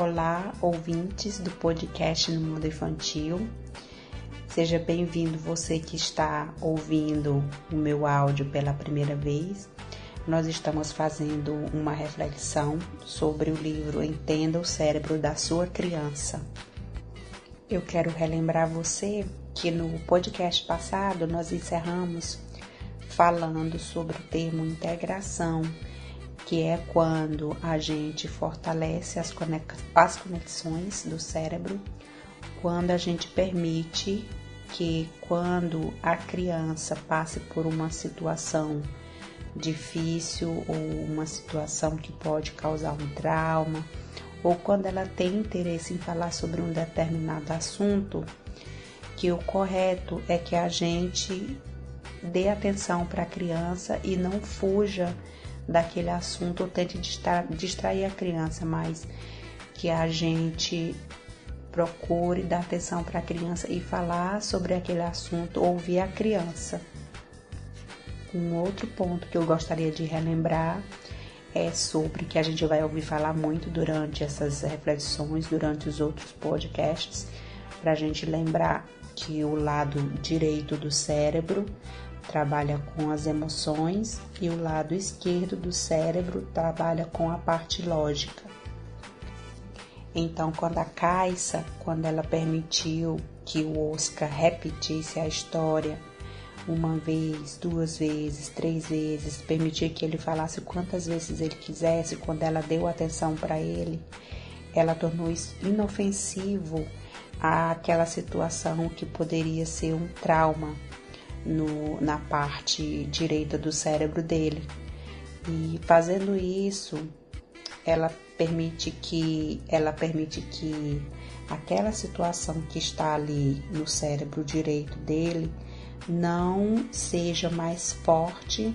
Olá, ouvintes do podcast no Mundo Infantil. Seja bem-vindo você que está ouvindo o meu áudio pela primeira vez. Nós estamos fazendo uma reflexão sobre o livro Entenda o Cérebro da Sua Criança. Eu quero relembrar você que no podcast passado nós encerramos falando sobre o termo integração que é quando a gente fortalece as, conexões do cérebro, quando a gente permite que quando a criança passe por uma situação difícil ou uma situação que pode causar um trauma, ou quando ela tem interesse em falar sobre um determinado assunto, que o correto é que a gente dê atenção para a criança e não fuja daquele assunto ou tente distrair a criança, mas que a gente procure dar atenção para a criança e falar sobre aquele assunto, ouvir a criança. Um outro ponto que eu gostaria de relembrar é sobre que a gente vai ouvir falar muito durante essas reflexões, durante os outros podcasts, para a gente lembrar que o lado direito do cérebro trabalha com as emoções e o lado esquerdo do cérebro trabalha com a parte lógica. Então, quando a Caixa, quando ela permitiu que o Oscar repetisse a história uma vez, duas vezes, três vezes, permitiu que ele falasse quantas vezes ele quisesse, quando ela deu atenção para ele, ela tornou isso inofensivo àquela situação que poderia ser um trauma no, na parte direita do cérebro dele. E fazendo isso, ela permite que ela permite que aquela situação que está ali no cérebro direito dele não seja mais forte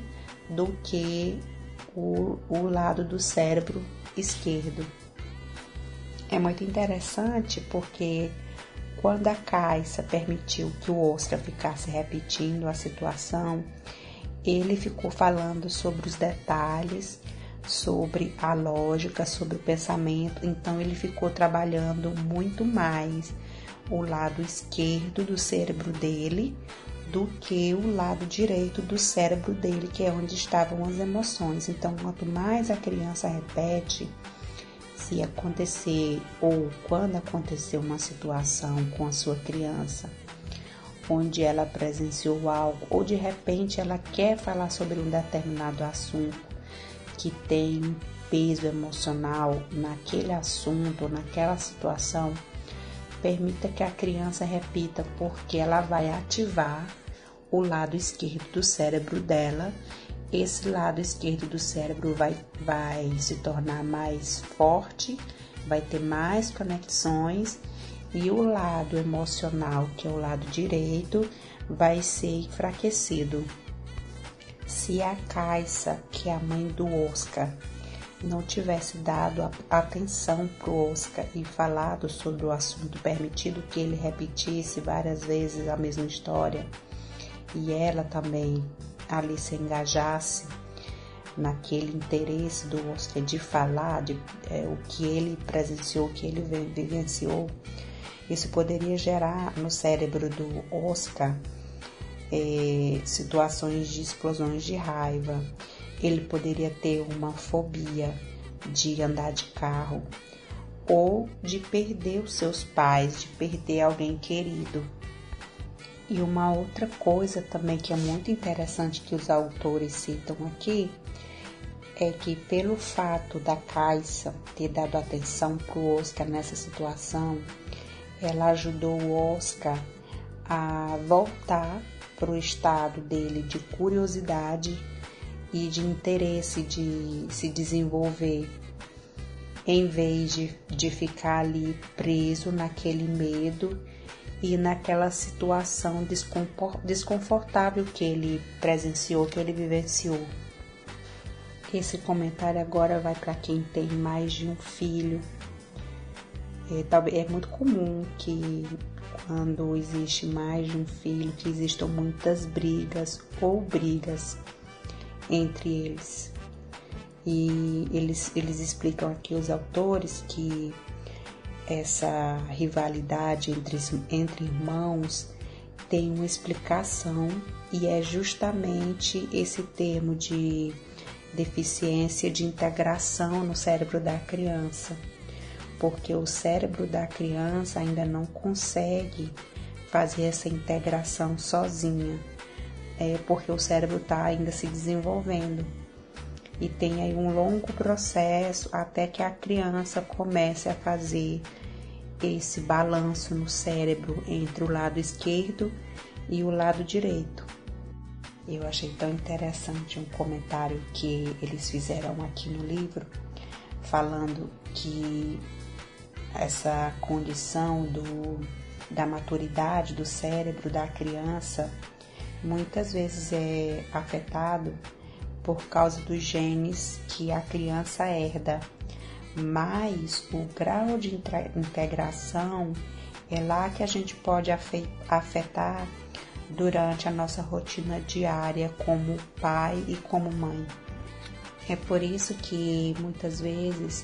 do que o, o lado do cérebro esquerdo. É muito interessante porque quando a Caixa permitiu que o Oscar ficasse repetindo a situação, ele ficou falando sobre os detalhes, sobre a lógica, sobre o pensamento, então ele ficou trabalhando muito mais o lado esquerdo do cérebro dele do que o lado direito do cérebro dele, que é onde estavam as emoções. Então, quanto mais a criança repete, se acontecer ou quando acontecer uma situação com a sua criança onde ela presenciou algo ou de repente ela quer falar sobre um determinado assunto que tem peso emocional naquele assunto naquela situação, permita que a criança repita porque ela vai ativar o lado esquerdo do cérebro dela esse lado esquerdo do cérebro vai, vai se tornar mais forte, vai ter mais conexões e o lado emocional, que é o lado direito, vai ser enfraquecido. Se a Caixa, que é a mãe do Oscar, não tivesse dado atenção para o Oscar e falado sobre o assunto, permitido que ele repetisse várias vezes a mesma história, e ela também ali se engajasse naquele interesse do Oscar de falar de é, o que ele presenciou, o que ele vivenciou, isso poderia gerar no cérebro do Oscar é, situações de explosões de raiva. Ele poderia ter uma fobia de andar de carro ou de perder os seus pais, de perder alguém querido. E uma outra coisa também que é muito interessante que os autores citam aqui é que pelo fato da Caixa ter dado atenção para o Oscar nessa situação, ela ajudou o Oscar a voltar para o estado dele de curiosidade e de interesse de se desenvolver, em vez de, de ficar ali preso naquele medo e naquela situação desconfortável que ele presenciou, que ele vivenciou. Esse comentário agora vai para quem tem mais de um filho. É, é muito comum que quando existe mais de um filho, que existam muitas brigas ou brigas entre eles. E eles, eles explicam aqui os autores que essa rivalidade entre, entre irmãos tem uma explicação e é justamente esse termo de deficiência de integração no cérebro da criança, porque o cérebro da criança ainda não consegue fazer essa integração sozinha, é porque o cérebro está ainda se desenvolvendo e tem aí um longo processo até que a criança comece a fazer esse balanço no cérebro entre o lado esquerdo e o lado direito. Eu achei tão interessante um comentário que eles fizeram aqui no livro, falando que essa condição do, da maturidade do cérebro da criança muitas vezes é afetado por causa dos genes que a criança herda, mas o grau de integração é lá que a gente pode afetar durante a nossa rotina diária como pai e como mãe. É por isso que muitas vezes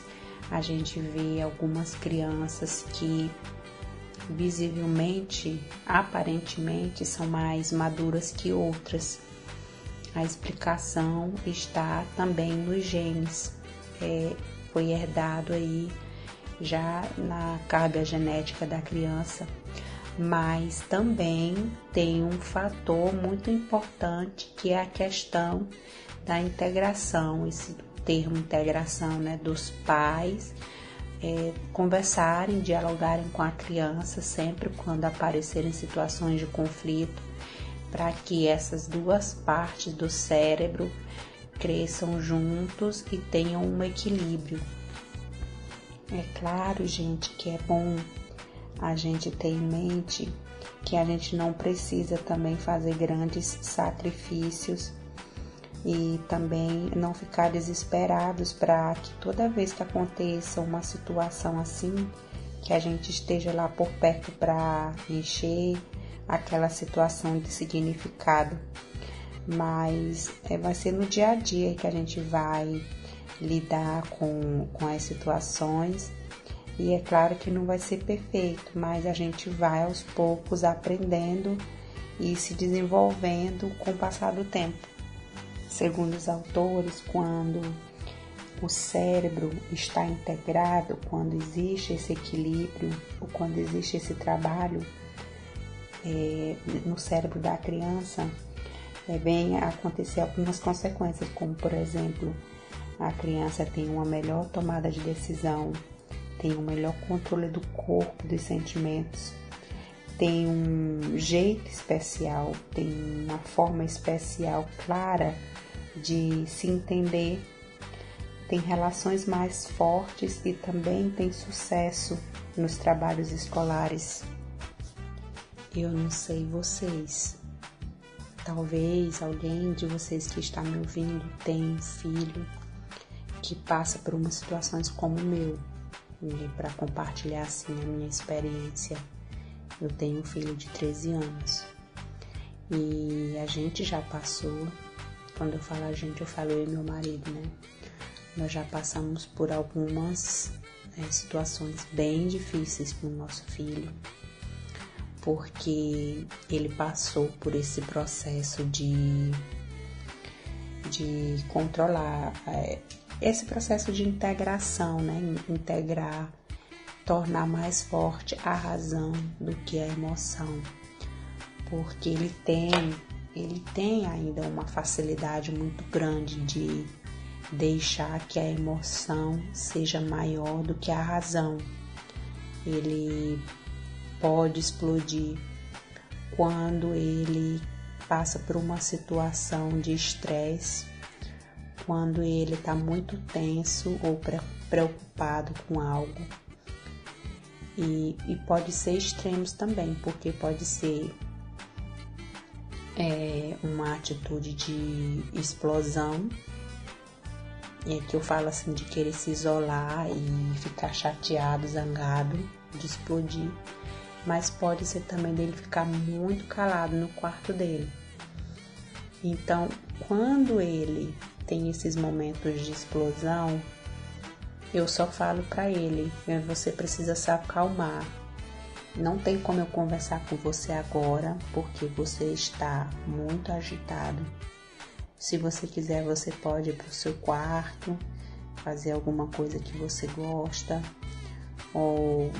a gente vê algumas crianças que visivelmente, aparentemente, são mais maduras que outras a explicação está também nos genes. É, foi herdado aí já na carga genética da criança, mas também tem um fator muito importante que é a questão da integração, esse termo integração, né, dos pais é, conversarem, dialogarem com a criança sempre quando aparecerem situações de conflito para que essas duas partes do cérebro cresçam juntos e tenham um equilíbrio. É claro, gente, que é bom a gente ter em mente que a gente não precisa também fazer grandes sacrifícios e também não ficar desesperados para que toda vez que aconteça uma situação assim, que a gente esteja lá por perto para encher aquela situação de significado, mas é, vai ser no dia a dia que a gente vai lidar com, com as situações e é claro que não vai ser perfeito, mas a gente vai aos poucos aprendendo e se desenvolvendo com o passar do tempo. Segundo os autores, quando o cérebro está integrado, quando existe esse equilíbrio, ou quando existe esse trabalho é, no cérebro da criança, é, vem acontecer algumas consequências, como por exemplo, a criança tem uma melhor tomada de decisão, tem um melhor controle do corpo, dos sentimentos, tem um jeito especial, tem uma forma especial clara de se entender, tem relações mais fortes e também tem sucesso nos trabalhos escolares. Eu não sei vocês. Talvez alguém de vocês que está me ouvindo tenha um filho que passa por umas situações como o meu. E para compartilhar assim a minha experiência, eu tenho um filho de 13 anos. E a gente já passou, quando eu falo a gente, eu falo eu e meu marido, né? Nós já passamos por algumas é, situações bem difíceis para o nosso filho porque ele passou por esse processo de, de controlar é, esse processo de integração, né? Integrar, tornar mais forte a razão do que a emoção, porque ele tem ele tem ainda uma facilidade muito grande de deixar que a emoção seja maior do que a razão. Ele pode explodir quando ele passa por uma situação de estresse, quando ele está muito tenso ou preocupado com algo. E, e pode ser extremos também, porque pode ser é, uma atitude de explosão. E aqui eu falo assim de querer se isolar e ficar chateado, zangado, de explodir mas pode ser também dele ficar muito calado no quarto dele. Então, quando ele tem esses momentos de explosão, eu só falo para ele: você precisa se acalmar. Não tem como eu conversar com você agora porque você está muito agitado. Se você quiser, você pode ir para o seu quarto, fazer alguma coisa que você gosta, ou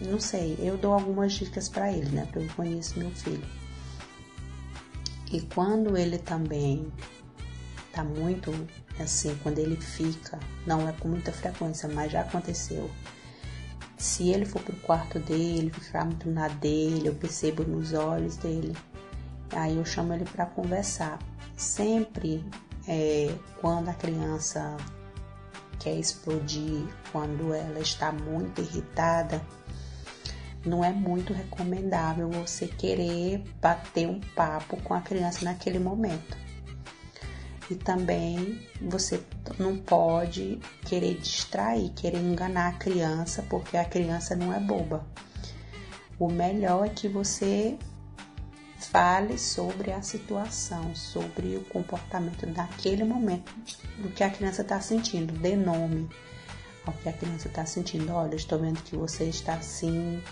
não sei, eu dou algumas dicas para ele, né? Porque eu conheço meu filho. E quando ele também tá muito assim, quando ele fica, não é com muita frequência, mas já aconteceu. Se ele for pro quarto dele, ficar muito na dele, eu percebo nos olhos dele. Aí eu chamo ele para conversar. Sempre é, quando a criança quer explodir, quando ela está muito irritada, não é muito recomendável você querer bater um papo com a criança naquele momento. E também você não pode querer distrair, querer enganar a criança, porque a criança não é boba. O melhor é que você fale sobre a situação, sobre o comportamento daquele momento, do que a criança está sentindo, dê nome ao que a criança está sentindo. Olha, estou vendo que você está assim,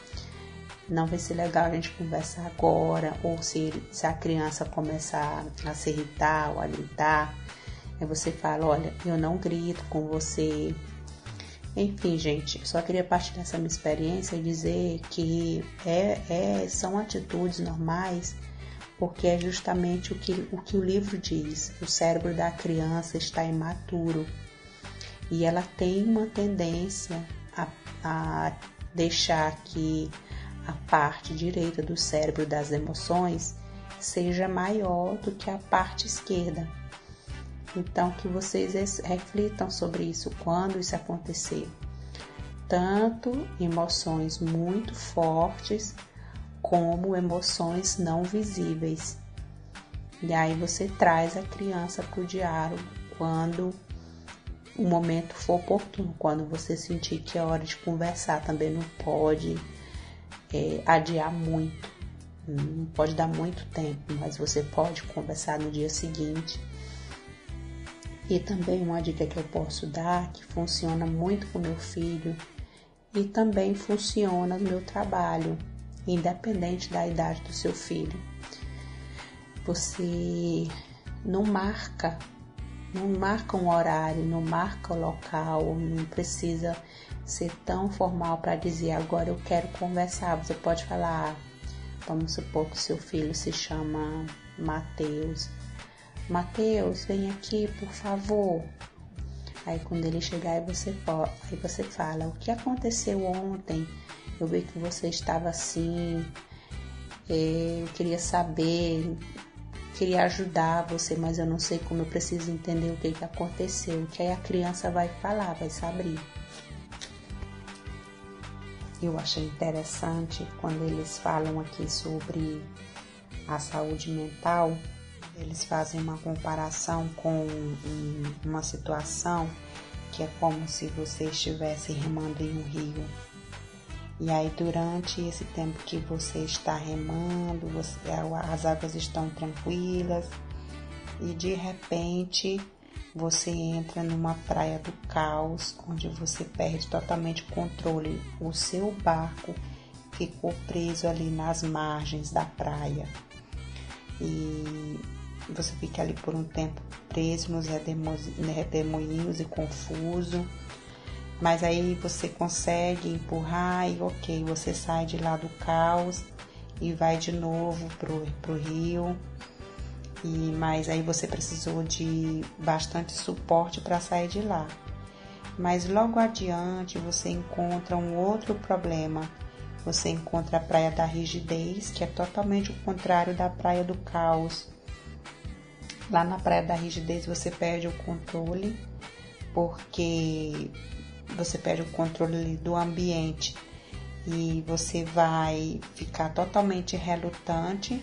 não vai ser legal a gente conversar agora, ou se, se a criança começar a se irritar ou a gritar, aí você fala, olha, eu não grito com você. Enfim, gente, só queria partilhar essa minha experiência e dizer que é, é, são atitudes normais, porque é justamente o que, o que o livro diz. O cérebro da criança está imaturo e ela tem uma tendência a, a deixar que a parte direita do cérebro das emoções seja maior do que a parte esquerda. Então, que vocês reflitam sobre isso quando isso acontecer. Tanto emoções muito fortes, como emoções não visíveis. E aí você traz a criança para o diálogo quando o momento for oportuno, quando você sentir que é hora de conversar, também não pode é, adiar muito. Não pode dar muito tempo, mas você pode conversar no dia seguinte. E também uma dica que eu posso dar, que funciona muito com meu filho e também funciona no meu trabalho, independente da idade do seu filho. Você não marca, não marca um horário, não marca o local, não precisa ser tão formal para dizer agora eu quero conversar. Você pode falar, vamos supor que seu filho se chama Mateus. Mateus, vem aqui, por favor. Aí quando ele chegar, aí você, aí você fala, o que aconteceu ontem? Eu vi que você estava assim, é, eu queria saber, queria ajudar você, mas eu não sei como eu preciso entender o que, que aconteceu. Que aí a criança vai falar, vai se abrir. Eu achei interessante quando eles falam aqui sobre a saúde mental, eles fazem uma comparação com uma situação que é como se você estivesse remando em um rio. E aí, durante esse tempo que você está remando, você, as águas estão tranquilas e de repente você entra numa praia do caos, onde você perde totalmente o controle. O seu barco ficou preso ali nas margens da praia. E você fica ali por um tempo preso nos redemoinhos e confuso. Mas aí você consegue empurrar e ok, você sai de lá do caos e vai de novo pro, pro rio e mas aí você precisou de bastante suporte para sair de lá. Mas logo adiante você encontra um outro problema. Você encontra a praia da rigidez, que é totalmente o contrário da praia do caos. Lá na praia da rigidez você perde o controle, porque você perde o controle do ambiente e você vai ficar totalmente relutante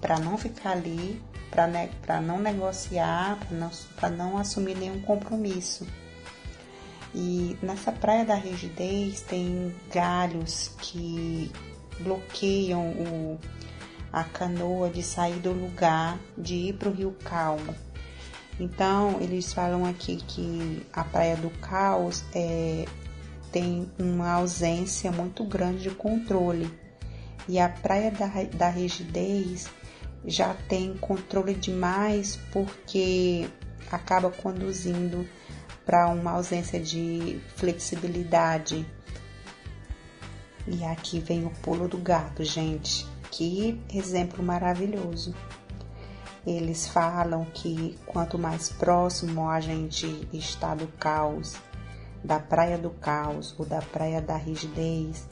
para não ficar ali para ne não negociar, para não, não assumir nenhum compromisso. E nessa praia da rigidez tem galhos que bloqueiam o, a canoa de sair do lugar, de ir para o rio calmo. Então, eles falam aqui que a Praia do Caos é, tem uma ausência muito grande de controle e a Praia da, da Rigidez já tem controle demais porque acaba conduzindo para uma ausência de flexibilidade. E aqui vem o pulo do gato, gente. Que exemplo maravilhoso. Eles falam que quanto mais próximo a gente está do caos, da praia do caos ou da praia da rigidez,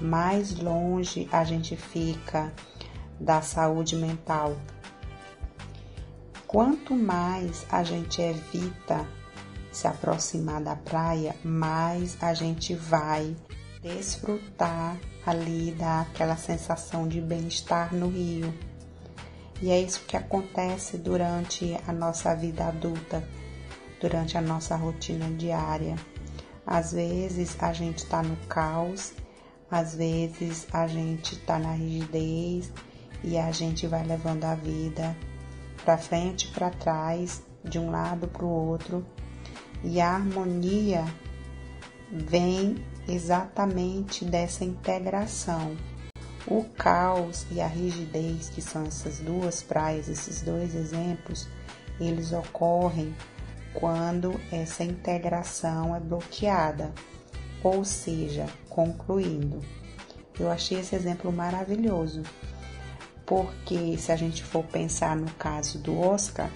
mais longe a gente fica da saúde mental. Quanto mais a gente evita se aproximar da praia, mais a gente vai desfrutar ali daquela sensação de bem-estar no rio. E é isso que acontece durante a nossa vida adulta, durante a nossa rotina diária. Às vezes a gente está no caos, às vezes a gente está na rigidez e a gente vai levando a vida para frente para trás, de um lado para o outro. E a harmonia vem exatamente dessa integração. O caos e a rigidez, que são essas duas praias, esses dois exemplos, eles ocorrem quando essa integração é bloqueada, ou seja, concluindo. Eu achei esse exemplo maravilhoso, porque se a gente for pensar no caso do Oscar,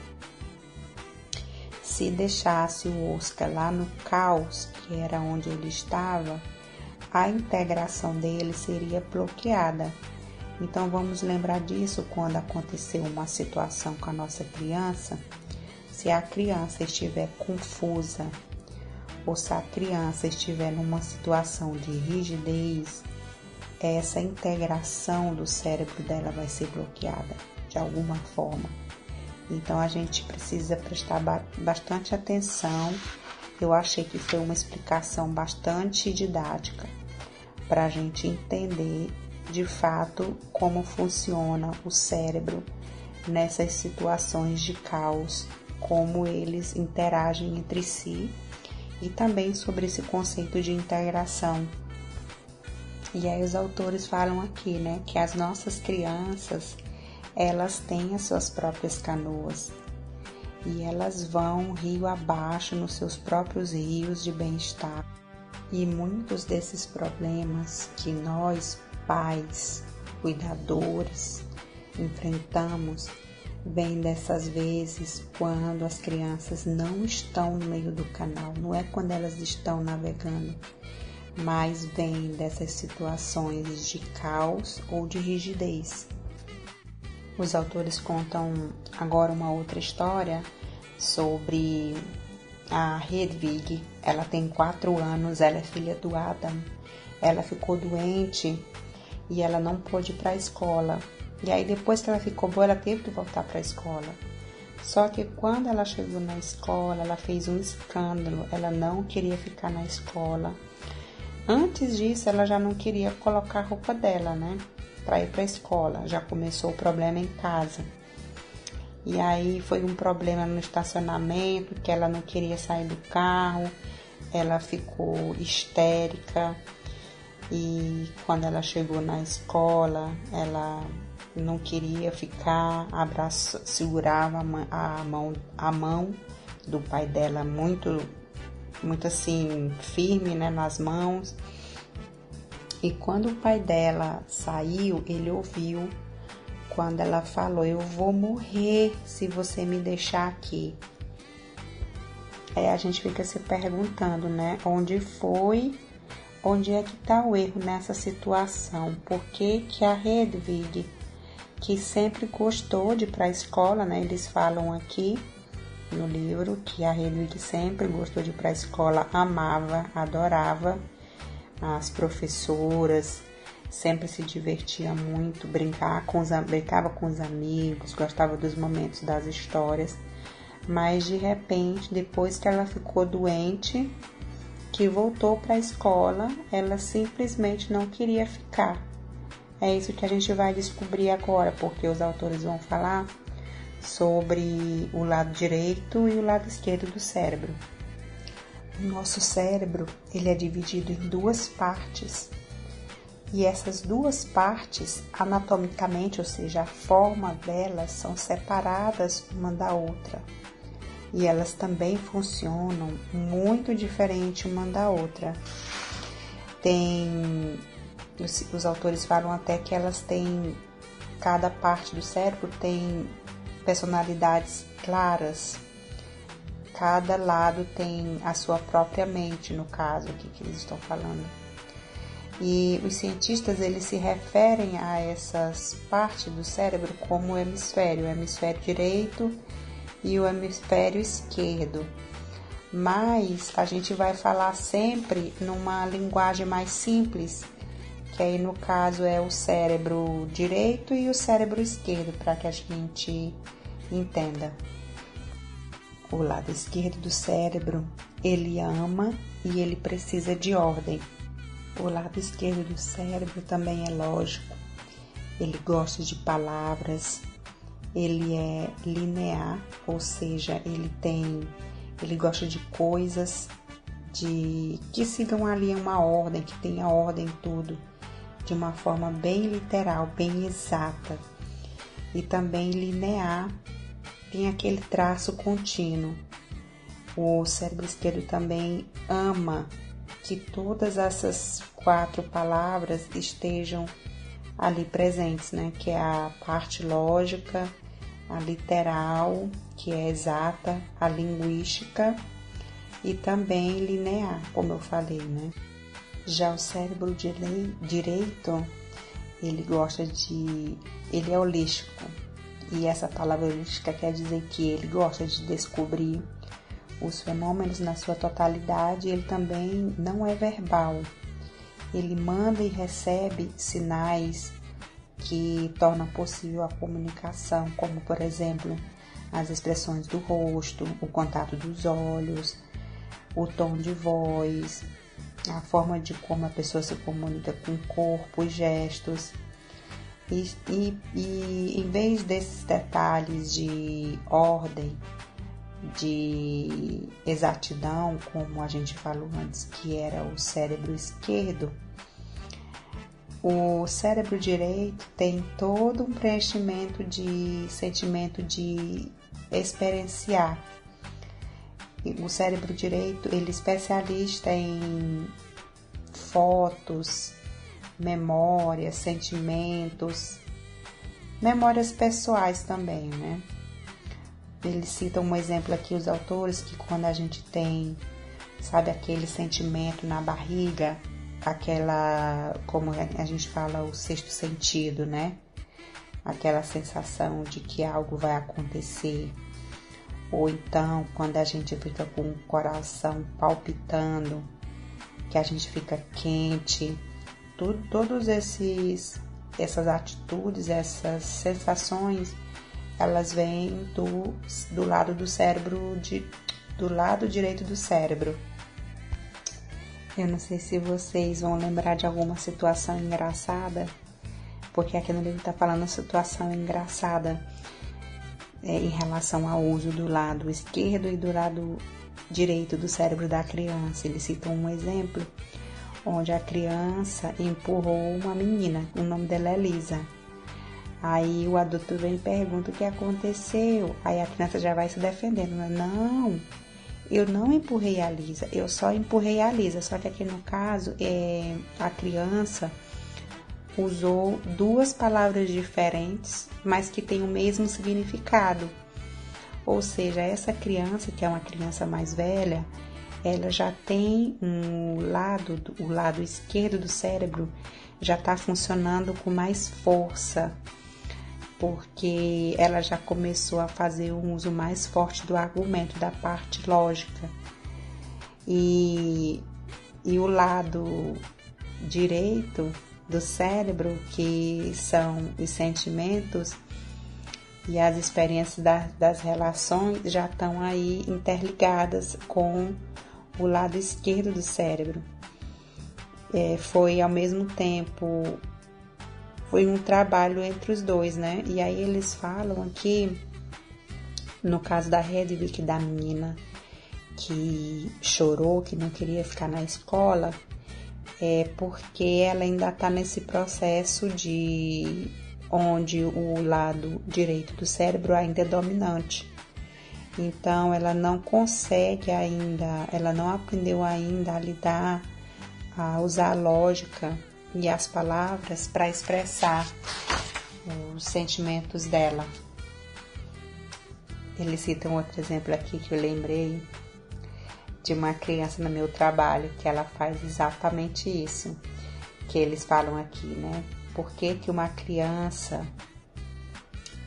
se deixasse o Oscar lá no caos, que era onde ele estava, a integração dele seria bloqueada. Então vamos lembrar disso quando aconteceu uma situação com a nossa criança. Se a criança estiver confusa ou se a criança estiver numa situação de rigidez, essa integração do cérebro dela vai ser bloqueada de alguma forma. Então a gente precisa prestar bastante atenção. Eu achei que foi uma explicação bastante didática para a gente entender de fato como funciona o cérebro nessas situações de caos, como eles interagem entre si e também sobre esse conceito de integração. E aí os autores falam aqui, né, que as nossas crianças elas têm as suas próprias canoas e elas vão rio abaixo nos seus próprios rios de bem-estar. E muitos desses problemas que nós, pais, cuidadores, enfrentamos vêm dessas vezes quando as crianças não estão no meio do canal, não é quando elas estão navegando, mas vem dessas situações de caos ou de rigidez. Os autores contam agora uma outra história sobre a Hedwig. Ela tem quatro anos, ela é filha do Adam. Ela ficou doente e ela não pôde ir para a escola. E aí depois que ela ficou boa, ela teve que voltar para a escola. Só que quando ela chegou na escola, ela fez um escândalo. Ela não queria ficar na escola. Antes disso, ela já não queria colocar a roupa dela, né? para ir para a escola. Já começou o problema em casa. E aí foi um problema no estacionamento, que ela não queria sair do carro, ela ficou histérica. E quando ela chegou na escola, ela não queria ficar, abraço, segurava a mão, a mão do pai dela muito, muito assim, firme né, nas mãos e quando o pai dela saiu, ele ouviu quando ela falou: Eu vou morrer se você me deixar aqui. Aí a gente fica se perguntando, né? Onde foi, onde é que está o erro nessa situação? Por que, que a Hedwig, que sempre gostou de ir para a escola, né? Eles falam aqui no livro que a Hedwig sempre gostou de ir para a escola, amava, adorava as professoras, sempre se divertia muito, brincar com os, brincava com os amigos, gostava dos momentos das histórias. Mas de repente, depois que ela ficou doente, que voltou para a escola, ela simplesmente não queria ficar. É isso que a gente vai descobrir agora, porque os autores vão falar sobre o lado direito e o lado esquerdo do cérebro. O nosso cérebro ele é dividido em duas partes e essas duas partes, anatomicamente, ou seja, a forma delas, são separadas uma da outra. E elas também funcionam muito diferente uma da outra. Tem os, os autores falam até que elas têm cada parte do cérebro tem personalidades claras. Cada lado tem a sua própria mente, no caso aqui que eles estão falando. E os cientistas eles se referem a essas partes do cérebro como hemisfério, o hemisfério direito e o hemisfério esquerdo. Mas a gente vai falar sempre numa linguagem mais simples, que aí no caso é o cérebro direito e o cérebro esquerdo, para que a gente entenda. O lado esquerdo do cérebro, ele ama e ele precisa de ordem. O lado esquerdo do cérebro também é lógico. Ele gosta de palavras, ele é linear, ou seja, ele tem, ele gosta de coisas de que sigam ali uma ordem, que tenha ordem tudo, de uma forma bem literal, bem exata. E também linear tem aquele traço contínuo. O cérebro esquerdo também ama que todas essas quatro palavras estejam ali presentes, né? Que é a parte lógica, a literal, que é exata, a linguística e também linear, como eu falei, né? Já o cérebro direito, ele gosta de. ele é holístico. E essa palavra holística quer dizer que ele gosta de descobrir os fenômenos na sua totalidade, ele também não é verbal. Ele manda e recebe sinais que tornam possível a comunicação, como por exemplo as expressões do rosto, o contato dos olhos, o tom de voz, a forma de como a pessoa se comunica com o corpo, os gestos. E, e, e em vez desses detalhes de ordem, de exatidão, como a gente falou antes, que era o cérebro esquerdo, o cérebro direito tem todo um preenchimento de sentimento de experienciar. O cérebro direito, ele é especialista em fotos, memórias, sentimentos, memórias pessoais também, né? Eles citam um exemplo aqui, os autores, que quando a gente tem, sabe, aquele sentimento na barriga, aquela, como a gente fala, o sexto sentido, né? Aquela sensação de que algo vai acontecer. Ou então, quando a gente fica com o coração palpitando, que a gente fica quente, tudo, todos esses essas atitudes, essas sensações elas vêm do, do lado do cérebro, de, do lado direito do cérebro. Eu não sei se vocês vão lembrar de alguma situação engraçada, porque aqui no livro está falando situação engraçada é, em relação ao uso do lado esquerdo e do lado direito do cérebro da criança. Eles citam um exemplo onde a criança empurrou uma menina, o nome dela é Lisa. Aí o adulto vem e pergunta o que aconteceu. Aí a criança já vai se defendendo. Né? Não, eu não empurrei a Lisa, eu só empurrei a Lisa. Só que aqui no caso, é, a criança usou duas palavras diferentes, mas que têm o mesmo significado. Ou seja, essa criança, que é uma criança mais velha, ela já tem um lado, o lado esquerdo do cérebro já está funcionando com mais força porque ela já começou a fazer um uso mais forte do argumento, da parte lógica. E, e o lado direito do cérebro, que são os sentimentos e as experiências da, das relações, já estão aí interligadas com o lado esquerdo do cérebro. É, foi ao mesmo tempo foi um trabalho entre os dois, né? E aí eles falam aqui No caso da Hedwig, da menina que chorou, que não queria ficar na escola, é porque ela ainda está nesse processo de onde o lado direito do cérebro ainda é dominante. Então ela não consegue ainda, ela não aprendeu ainda a lidar, a usar a lógica e as palavras para expressar os sentimentos dela. Ele cita um outro exemplo aqui que eu lembrei de uma criança no meu trabalho que ela faz exatamente isso que eles falam aqui, né? Por que, que uma criança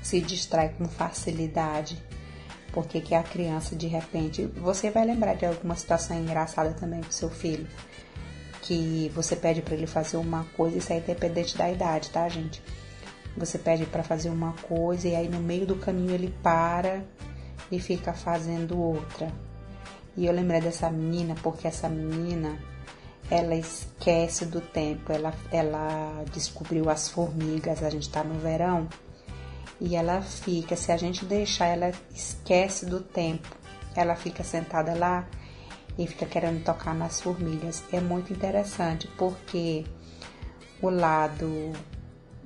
se distrai com facilidade? Por que, que a criança de repente. Você vai lembrar de alguma situação engraçada também com seu filho, que você pede para ele fazer uma coisa, isso é independente da idade, tá, gente? Você pede para fazer uma coisa e aí no meio do caminho ele para e fica fazendo outra. E eu lembrei dessa menina porque essa menina ela esquece do tempo, ela, ela descobriu as formigas, a gente tá no verão, e ela fica, se a gente deixar, ela esquece do tempo, ela fica sentada lá e fica querendo tocar nas formigas. É muito interessante porque o lado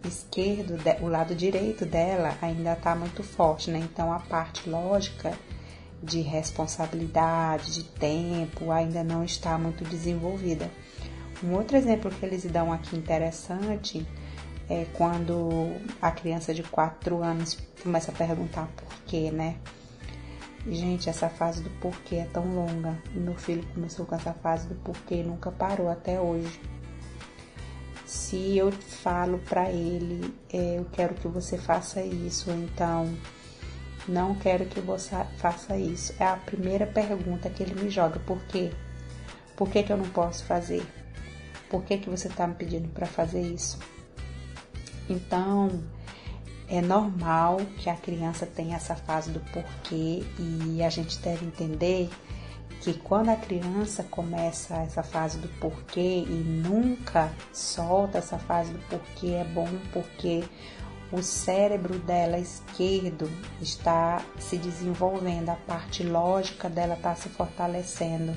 esquerdo, o lado direito dela ainda está muito forte, né? Então a parte lógica de responsabilidade, de tempo, ainda não está muito desenvolvida. Um outro exemplo que eles dão aqui interessante é quando a criança de 4 anos começa a perguntar por quê, né? Gente, essa fase do porquê é tão longa. E meu filho começou com essa fase do porquê e nunca parou até hoje. Se eu falo para ele, é, eu quero que você faça isso, então não quero que você faça isso. É a primeira pergunta que ele me joga. Por quê? Por que, que eu não posso fazer? Por que, que você está me pedindo para fazer isso? Então, é normal que a criança tenha essa fase do porquê e a gente deve entender que quando a criança começa essa fase do porquê e nunca solta essa fase do porquê, é bom porque o cérebro dela esquerdo está se desenvolvendo, a parte lógica dela está se fortalecendo.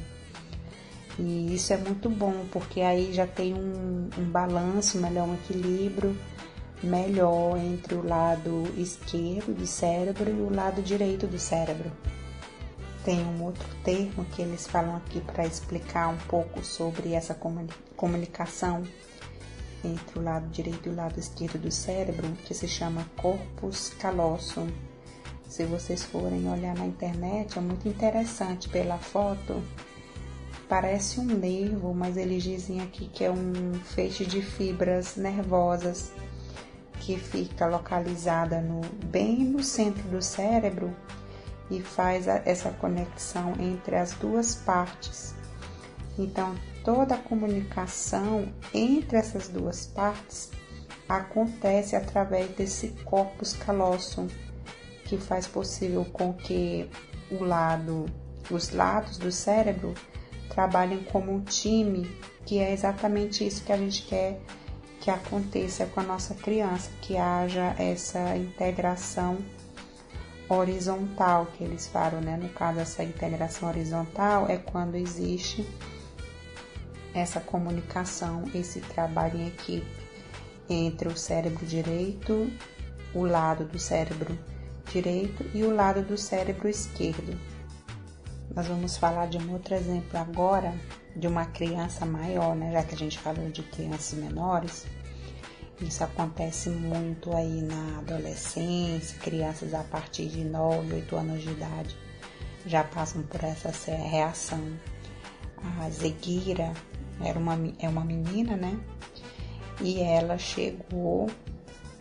E isso é muito bom, porque aí já tem um, um balanço melhor, um equilíbrio melhor entre o lado esquerdo do cérebro e o lado direito do cérebro. Tem um outro termo que eles falam aqui para explicar um pouco sobre essa comunicação entre o lado direito e o lado esquerdo do cérebro, que se chama corpus callosum. Se vocês forem olhar na internet, é muito interessante pela foto. Parece um nervo, mas eles dizem aqui que é um feixe de fibras nervosas que fica localizada no, bem no centro do cérebro e faz a, essa conexão entre as duas partes. Então, toda a comunicação entre essas duas partes acontece através desse corpus callosum, que faz possível com que o lado, os lados do cérebro trabalhem como um time, que é exatamente isso que a gente quer que aconteça com a nossa criança, que haja essa integração horizontal que eles falam, né? No caso, essa integração horizontal é quando existe essa comunicação, esse trabalho em equipe entre o cérebro direito, o lado do cérebro direito e o lado do cérebro esquerdo. Nós vamos falar de um outro exemplo agora de uma criança maior, né? Já que a gente falou de crianças menores. Isso acontece muito aí na adolescência, crianças a partir de 9, 8 anos de idade já passam por essa reação. A Zeguira era uma, é uma menina, né? E ela chegou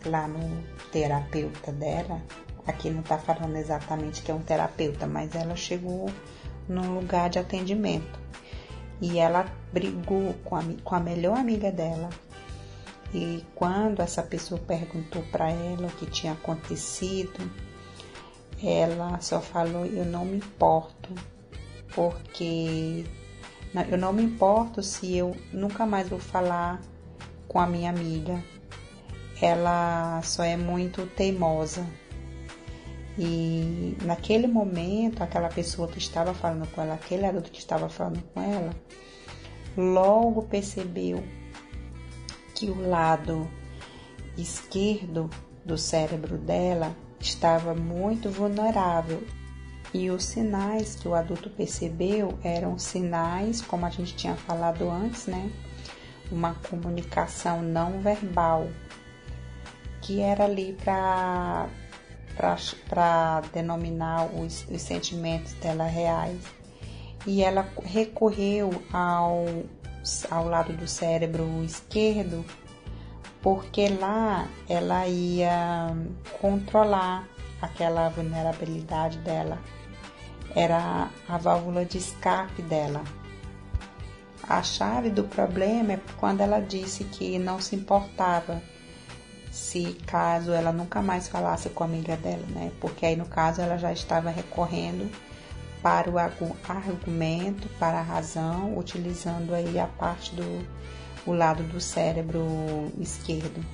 lá no terapeuta dela. Aqui não tá falando exatamente que é um terapeuta, mas ela chegou num lugar de atendimento. E ela brigou com a, com a melhor amiga dela. E quando essa pessoa perguntou para ela o que tinha acontecido, ela só falou: Eu não me importo, porque eu não me importo se eu nunca mais vou falar com a minha amiga. Ela só é muito teimosa. E naquele momento, aquela pessoa que estava falando com ela, aquele adulto que estava falando com ela, logo percebeu que o lado esquerdo do cérebro dela estava muito vulnerável. E os sinais que o adulto percebeu eram sinais, como a gente tinha falado antes, né? Uma comunicação não verbal, que era ali para denominar os, os sentimentos dela reais. E ela recorreu ao, ao lado do cérebro esquerdo, porque lá ela ia controlar aquela vulnerabilidade dela. Era a válvula de escape dela. A chave do problema é quando ela disse que não se importava se caso ela nunca mais falasse com a amiga dela, né? Porque aí no caso ela já estava recorrendo para o argumento, para a razão, utilizando aí a parte do o lado do cérebro esquerdo.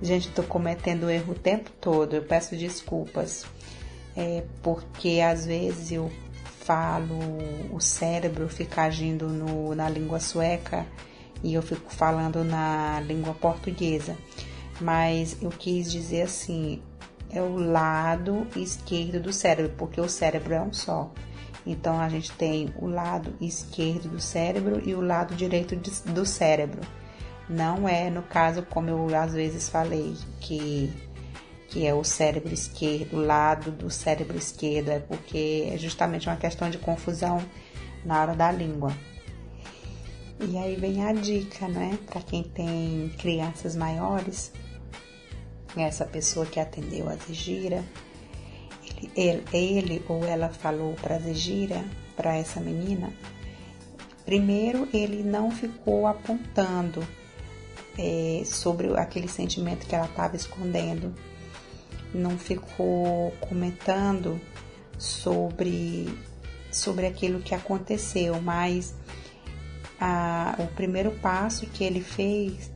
Gente, estou cometendo erro o tempo todo, eu peço desculpas, é porque às vezes eu falo, o cérebro fica agindo no, na língua sueca e eu fico falando na língua portuguesa. Mas eu quis dizer assim, é o lado esquerdo do cérebro, porque o cérebro é um só. Então a gente tem o lado esquerdo do cérebro e o lado direito do cérebro. Não é no caso como eu às vezes falei que que é o cérebro esquerdo, o lado do cérebro esquerdo, é porque é justamente uma questão de confusão na hora da língua. E aí vem a dica, né? Para quem tem crianças maiores, essa pessoa que atendeu a Zegira, ele, ele, ele ou ela falou para Zegira, para essa menina, primeiro ele não ficou apontando é, sobre aquele sentimento que ela estava escondendo, não ficou comentando sobre sobre aquilo que aconteceu, mas a, o primeiro passo que ele fez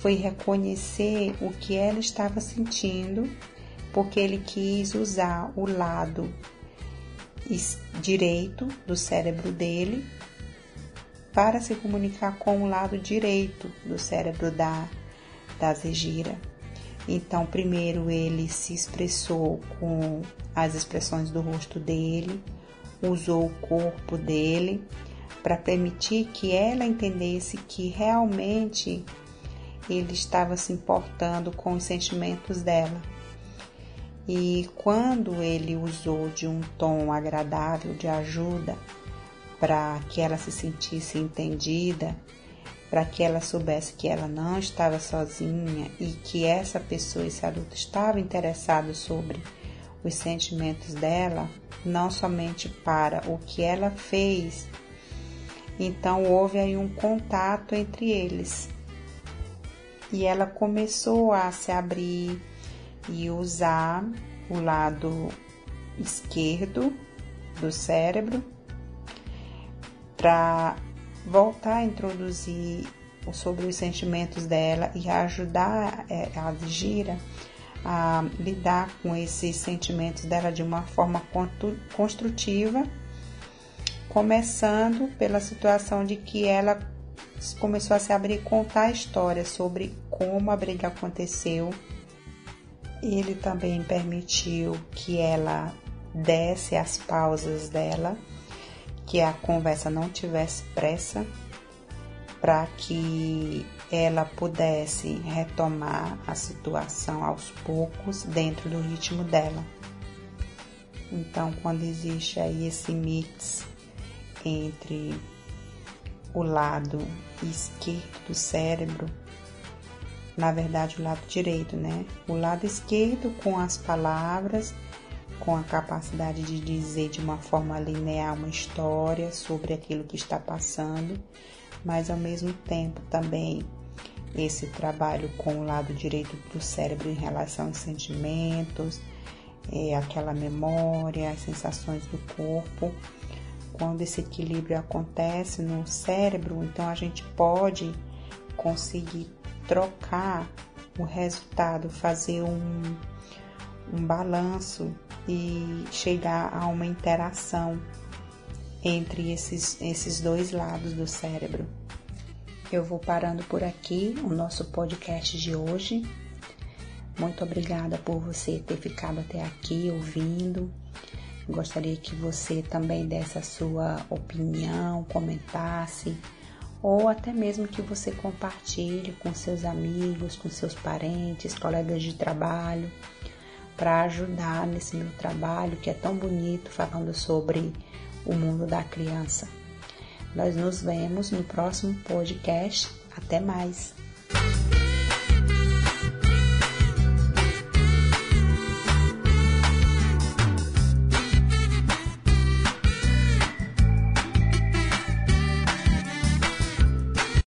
foi reconhecer o que ela estava sentindo, porque ele quis usar o lado direito do cérebro dele para se comunicar com o lado direito do cérebro da, da Zegira. Então, primeiro ele se expressou com as expressões do rosto dele, usou o corpo dele para permitir que ela entendesse que realmente ele estava se importando com os sentimentos dela. E quando ele usou de um tom agradável de ajuda para que ela se sentisse entendida, para que ela soubesse que ela não estava sozinha e que essa pessoa, esse adulto, estava interessado sobre os sentimentos dela, não somente para o que ela fez então houve aí um contato entre eles. E ela começou a se abrir e usar o lado esquerdo do cérebro para voltar a introduzir sobre os sentimentos dela e ajudar é, a Gira a lidar com esses sentimentos dela de uma forma construtiva começando pela situação de que ela começou a se abrir e contar a história sobre como a briga aconteceu. Ele também permitiu que ela desse as pausas dela, que a conversa não tivesse pressa, para que ela pudesse retomar a situação aos poucos dentro do ritmo dela. Então, quando existe aí esse mix entre o lado esquerdo do cérebro, na verdade o lado direito, né? O lado esquerdo com as palavras, com a capacidade de dizer de uma forma linear uma história sobre aquilo que está passando, mas ao mesmo tempo também esse trabalho com o lado direito do cérebro em relação aos sentimentos, é, aquela memória, as sensações do corpo quando esse equilíbrio acontece no cérebro, então a gente pode conseguir trocar o resultado, fazer um, um balanço e chegar a uma interação entre esses, esses dois lados do cérebro. Eu vou parando por aqui o nosso podcast de hoje. Muito obrigada por você ter ficado até aqui ouvindo. Gostaria que você também desse a sua opinião, comentasse, ou até mesmo que você compartilhe com seus amigos, com seus parentes, colegas de trabalho, para ajudar nesse meu trabalho que é tão bonito falando sobre o mundo da criança. Nós nos vemos no próximo podcast. Até mais!